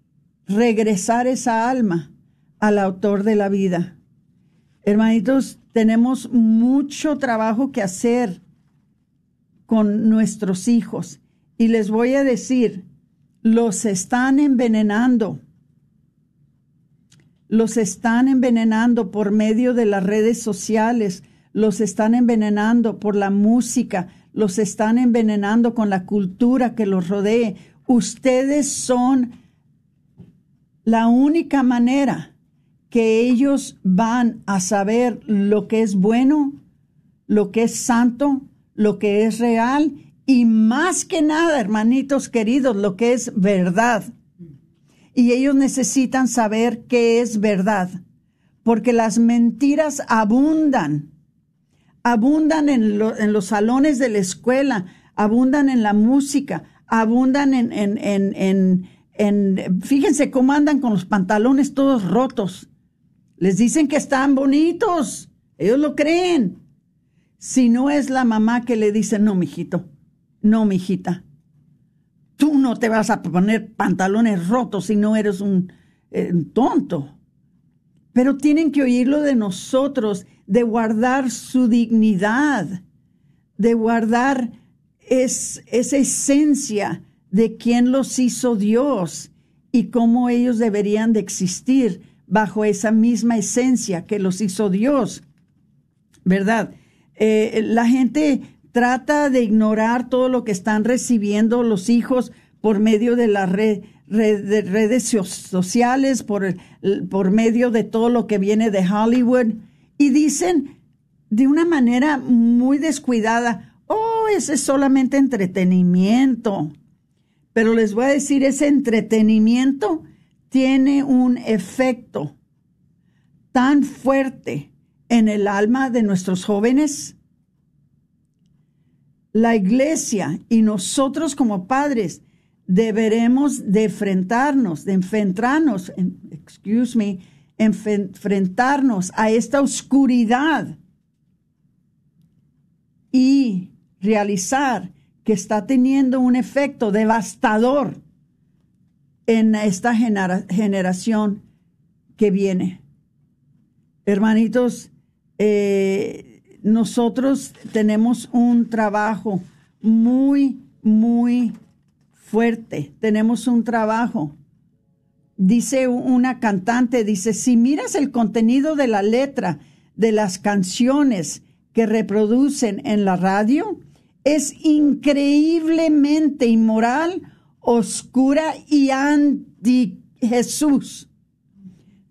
regresar esa alma al autor de la vida? Hermanitos, tenemos mucho trabajo que hacer con nuestros hijos. Y les voy a decir, los están envenenando. Los están envenenando por medio de las redes sociales, los están envenenando por la música, los están envenenando con la cultura que los rodee. Ustedes son la única manera que ellos van a saber lo que es bueno, lo que es santo, lo que es real y más que nada, hermanitos queridos, lo que es verdad. Y ellos necesitan saber qué es verdad, porque las mentiras abundan, abundan en, los salones de la escuela, abundan en la música, abundan en, en, en, en, fíjense cómo andan con los pantalones todos rotos. Les dicen que están bonitos, ellos lo creen. Si no es la mamá que le dice, no, mijito, no, mijita, tú no te vas a poner pantalones rotos si no eres un eh, tonto. Pero tienen que oírlo de nosotros, de guardar su dignidad, de guardar es, esa esencia de quién los hizo Dios y cómo ellos deberían de existir bajo esa misma esencia que los hizo Dios. ¿Verdad? Eh, la gente trata de ignorar todo lo que están recibiendo los hijos por medio de las redes sociales, por, por medio de todo lo que viene de Hollywood, y dicen de una manera muy descuidada, oh, ese es solamente entretenimiento. Pero les voy a decir, ese entretenimiento tiene un efecto tan fuerte en el alma de nuestros jóvenes? La iglesia y nosotros como padres deberemos de enfrentarnos, de enfrentarnos, excuse me, enfrentarnos a esta oscuridad y realizar que está teniendo un efecto devastador en esta generación que viene. Hermanitos, eh, nosotros tenemos un trabajo muy, muy fuerte. Tenemos un trabajo. Dice una cantante, dice, si miras el contenido de la letra de las canciones que reproducen en la radio, es increíblemente inmoral, oscura y anti Jesús.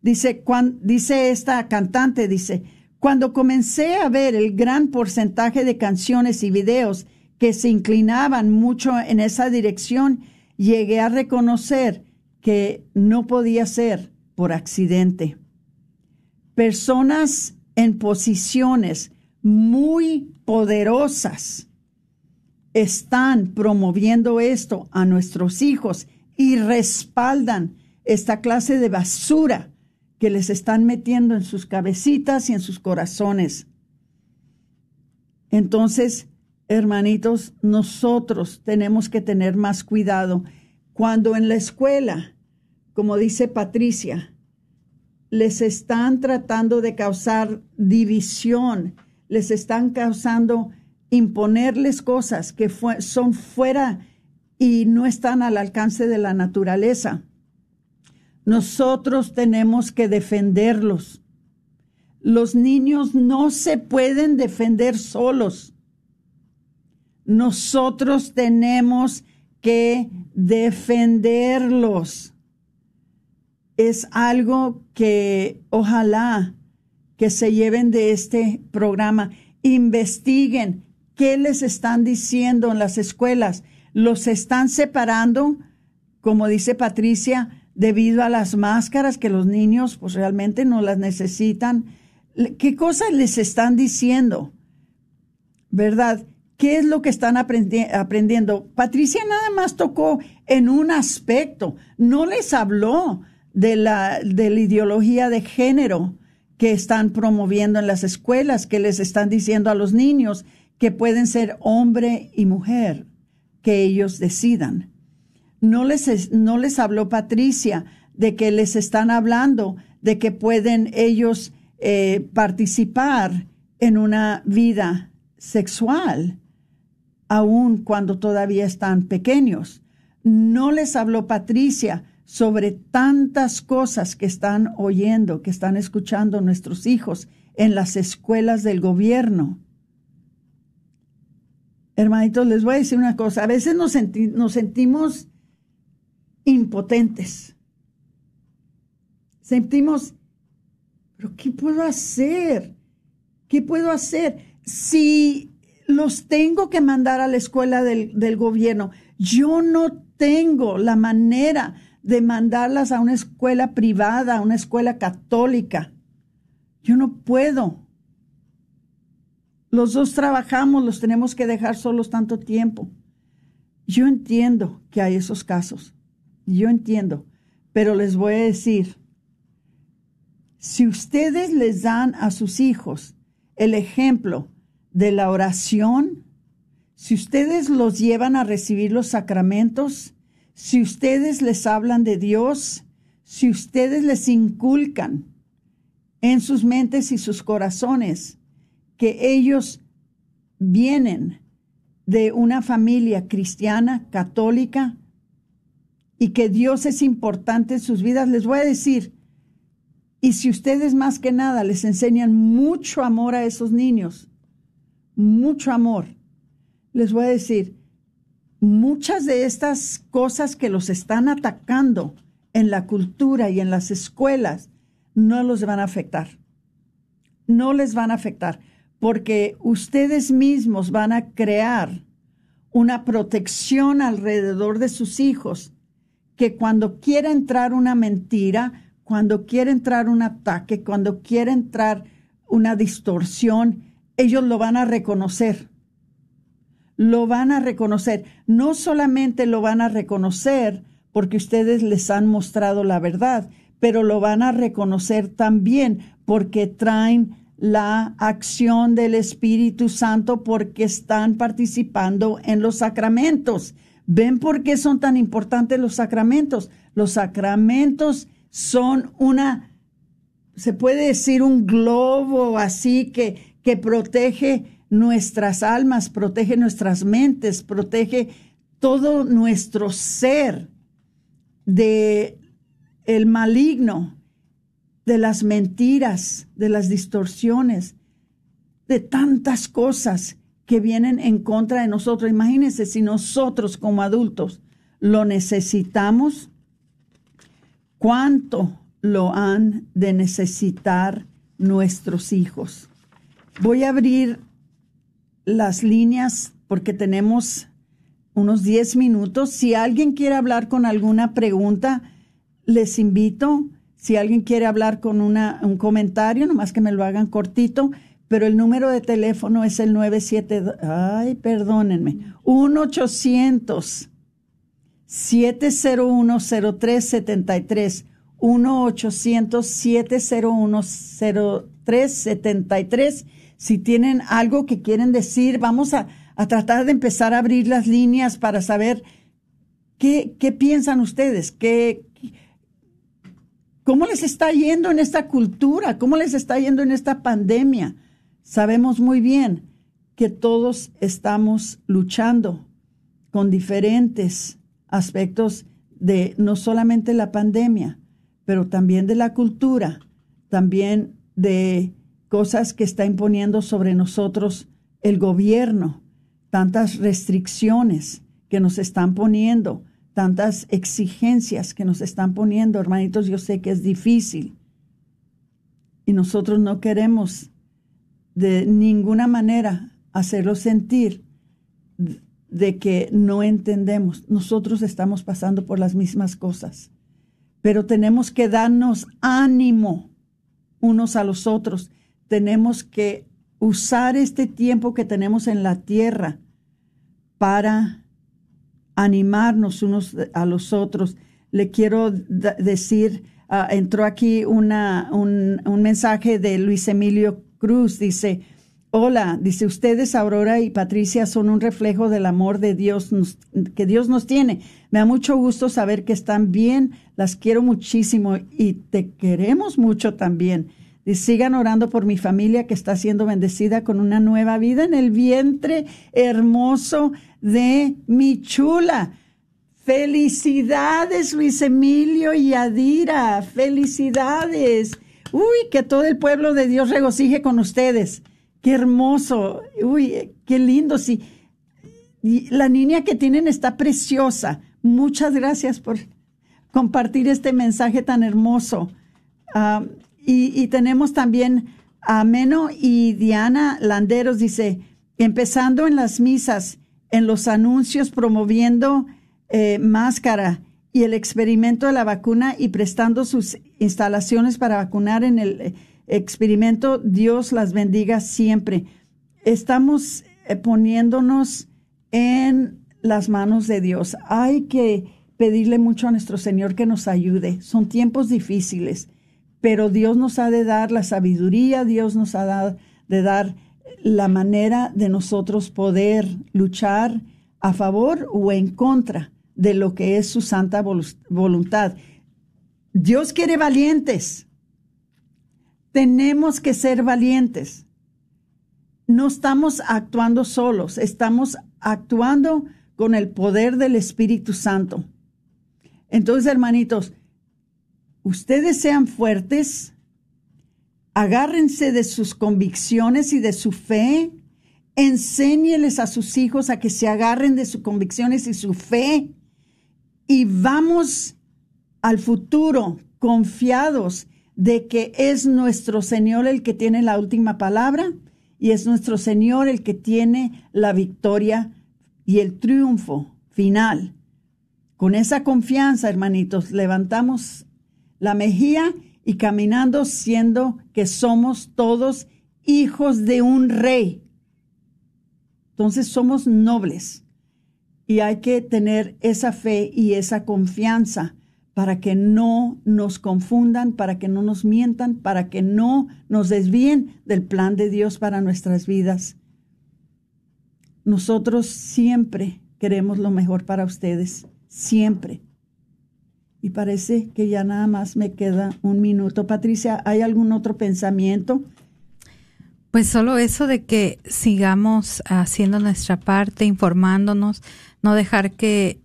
Dice, dice esta cantante, dice, cuando comencé a ver el gran porcentaje de canciones y videos que se inclinaban mucho en esa dirección, llegué a reconocer que no podía ser por accidente. Personas en posiciones muy poderosas están promoviendo esto a nuestros hijos y respaldan esta clase de basura que les están metiendo en sus cabecitas y en sus corazones. Entonces, hermanitos, nosotros tenemos que tener más cuidado cuando en la escuela, como dice Patricia, les están tratando de causar división, les están causando imponerles cosas que son fuera y no están al alcance de la naturaleza. Nosotros tenemos que defenderlos. Los niños no se pueden defender solos. Nosotros tenemos que defenderlos. Es algo que ojalá que se lleven de este programa. Investiguen qué les están diciendo en las escuelas. Los están separando, como dice Patricia, debido a las máscaras que los niños pues realmente no las necesitan. ¿Qué cosas les están diciendo? ¿Verdad? ¿Qué es lo que están aprendiendo? Patricia nada más tocó en un aspecto, no les habló de la, de la ideología de género que están promoviendo en las escuelas, que les están diciendo a los niños que pueden ser hombre y mujer, que ellos decidan. No les, no les habló Patricia de que les están hablando de que pueden ellos eh, participar en una vida sexual aun cuando todavía están pequeños. No les habló Patricia sobre tantas cosas que están oyendo, que están escuchando nuestros hijos en las escuelas del gobierno. Hermanitos, les voy a decir una cosa. A veces nos, sentimos impotentes. Sentimos, pero ¿qué puedo hacer? ¿Qué puedo hacer? Si los tengo que mandar a la escuela del gobierno, yo no tengo la manera de mandarlas a una escuela privada, a una escuela católica. Yo no puedo. Los dos trabajamos, los tenemos que dejar solos tanto tiempo. Yo entiendo que hay esos casos. Yo entiendo. Pero les voy a decir, si ustedes les dan a sus hijos el ejemplo de la oración, si ustedes los llevan a recibir los sacramentos, si ustedes les hablan de Dios, si ustedes les inculcan en sus mentes y sus corazones que ellos vienen de una familia cristiana, católica, y que Dios es importante en sus vidas, les voy a decir, y si ustedes más que nada les enseñan mucho amor a esos niños, mucho amor, les voy a decir, muchas de estas cosas que los están atacando en la cultura y en las escuelas no los van a afectar. No les van a afectar porque ustedes mismos van a crear una protección alrededor de sus hijos que cuando quiera entrar una mentira, cuando quiera entrar un ataque, cuando quiera entrar una distorsión, ellos lo van a reconocer lo van a reconocer. No solamente lo van a reconocer porque ustedes les han mostrado la verdad, pero lo van a reconocer también porque traen la acción del Espíritu Santo porque están participando en los sacramentos. ¿Ven por qué son tan importantes los sacramentos? Los sacramentos son una, se puede decir, un globo así que, que protege nuestras almas, protege nuestras mentes, protege todo nuestro ser de el maligno, de las mentiras, de las distorsiones, de tantas cosas que vienen en contra de nosotros. Imagínense si nosotros como adultos lo necesitamos, cuánto lo han de necesitar nuestros hijos. Voy a abrir las líneas porque tenemos unos 10 minutos. Si alguien quiere hablar con alguna pregunta, les invito. Si alguien quiere hablar con una, un comentario, nomás que me lo hagan cortito, pero el número de teléfono es el 97, ay, perdónenme, 1-800 7010373 1-800-701-0373 si tienen algo que quieren decir, vamos a, tratar de empezar a abrir las líneas para saber qué, qué piensan ustedes, qué, cómo les está yendo en esta cultura, cómo les está yendo en esta pandemia. Sabemos muy bien que todos estamos luchando con diferentes aspectos de no solamente la pandemia, pero también de la cultura, también de cosas que está imponiendo sobre nosotros el gobierno, tantas restricciones que nos están poniendo, tantas exigencias que nos están poniendo, hermanitos, yo sé que es difícil. Y nosotros no queremos de ninguna manera hacerlo sentir de que no entendemos. Nosotros estamos pasando por las mismas cosas, pero tenemos que darnos ánimo unos a los otros tenemos que usar este tiempo que tenemos en la tierra para animarnos unos a los otros. Le quiero decir, ah, entró aquí una, un, mensaje de Luis Emilio Cruz, dice, Hola, dice ustedes, Aurora y Patricia, son un reflejo del amor de Dios que Dios nos tiene. Me da mucho gusto saber que están bien, las quiero muchísimo y te queremos mucho también. Y sigan orando por mi familia que está siendo bendecida con una nueva vida en el vientre hermoso de mi chula. Felicidades, Luis Emilio y Adira. Felicidades. Uy, que todo el pueblo de Dios regocije con ustedes. Qué hermoso. Uy, qué lindo. Sí. la niña que tienen está preciosa. Muchas gracias por compartir este mensaje tan hermoso. Ah, y, tenemos también a Meno y Diana Landeros, dice, empezando en las misas, en los anuncios promoviendo eh, máscara y el experimento de la vacuna y prestando sus instalaciones para vacunar en el eh, experimento, Dios las bendiga siempre. Estamos eh, poniéndonos en las manos de Dios. Hay que pedirle mucho a nuestro Señor que nos ayude. Son tiempos difíciles pero Dios nos ha de dar la sabiduría, Dios nos ha de dar la manera de nosotros poder luchar a favor o en contra de lo que es su santa voluntad. Dios quiere valientes. Tenemos que ser valientes. No estamos actuando solos, estamos actuando con el poder del Espíritu Santo. Entonces, hermanitos, ustedes sean fuertes, agárrense de sus convicciones y de su fe, enséñeles a sus hijos a que se agarren de sus convicciones y su fe y vamos al futuro confiados de que es nuestro Señor el que tiene la última palabra y es nuestro Señor el que tiene la victoria y el triunfo final. Con esa confianza, hermanitos, levantamos la mejilla y caminando siendo que somos todos hijos de un rey. Entonces somos nobles y hay que tener esa fe y esa confianza para que no nos confundan, para que no nos mientan, para que no nos desvíen del plan de Dios para nuestras vidas. Nosotros siempre queremos lo mejor para ustedes, siempre. Y parece que ya nada más me queda un minuto. Patricia, ¿hay algún otro pensamiento? Pues solo eso de que sigamos haciendo nuestra parte, informándonos, no dejar que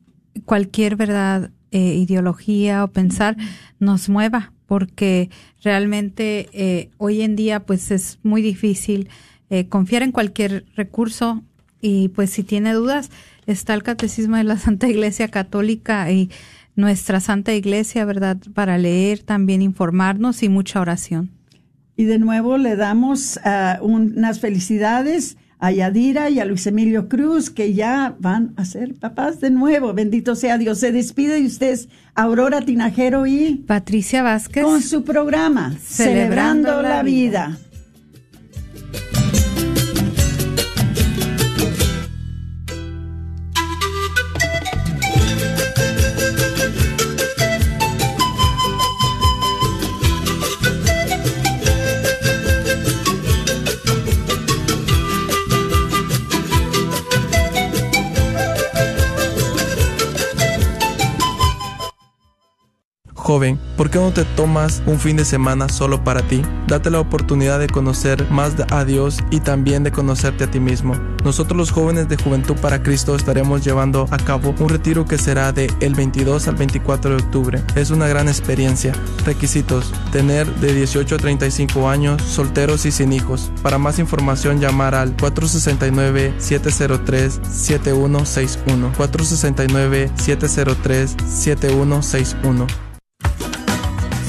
cualquier verdad, eh, ideología o pensar nos mueva, porque realmente eh, hoy en día pues es muy difícil eh, confiar en cualquier recurso y pues si tiene dudas está el catecismo de la Santa Iglesia Católica y nuestra Santa Iglesia, ¿verdad? Para leer, también informarnos y mucha oración. Y de nuevo le damos ah, unas felicidades a Yadira y a Luis Emilio Cruz, que ya van a ser papás de nuevo. Bendito sea Dios. Se despide de ustedes Aurora Tinajero y Patricia Vázquez con su programa Celebrando, la, vida. Joven, ¿por qué no te tomas un fin de semana solo para ti? Date la oportunidad de conocer más a Dios y también de conocerte a ti mismo. Nosotros los jóvenes de Juventud para Cristo estaremos llevando a cabo un retiro que será de el 22 al 24 de octubre. Es una gran experiencia. Requisitos: tener de 18 a 35 años, solteros y sin hijos. Para más información llamar al 469 703 7161. 469 703 7161.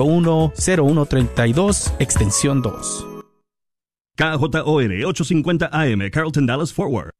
0132 extensión 2. KJOR 850 AM, Carlton Dallas Forward.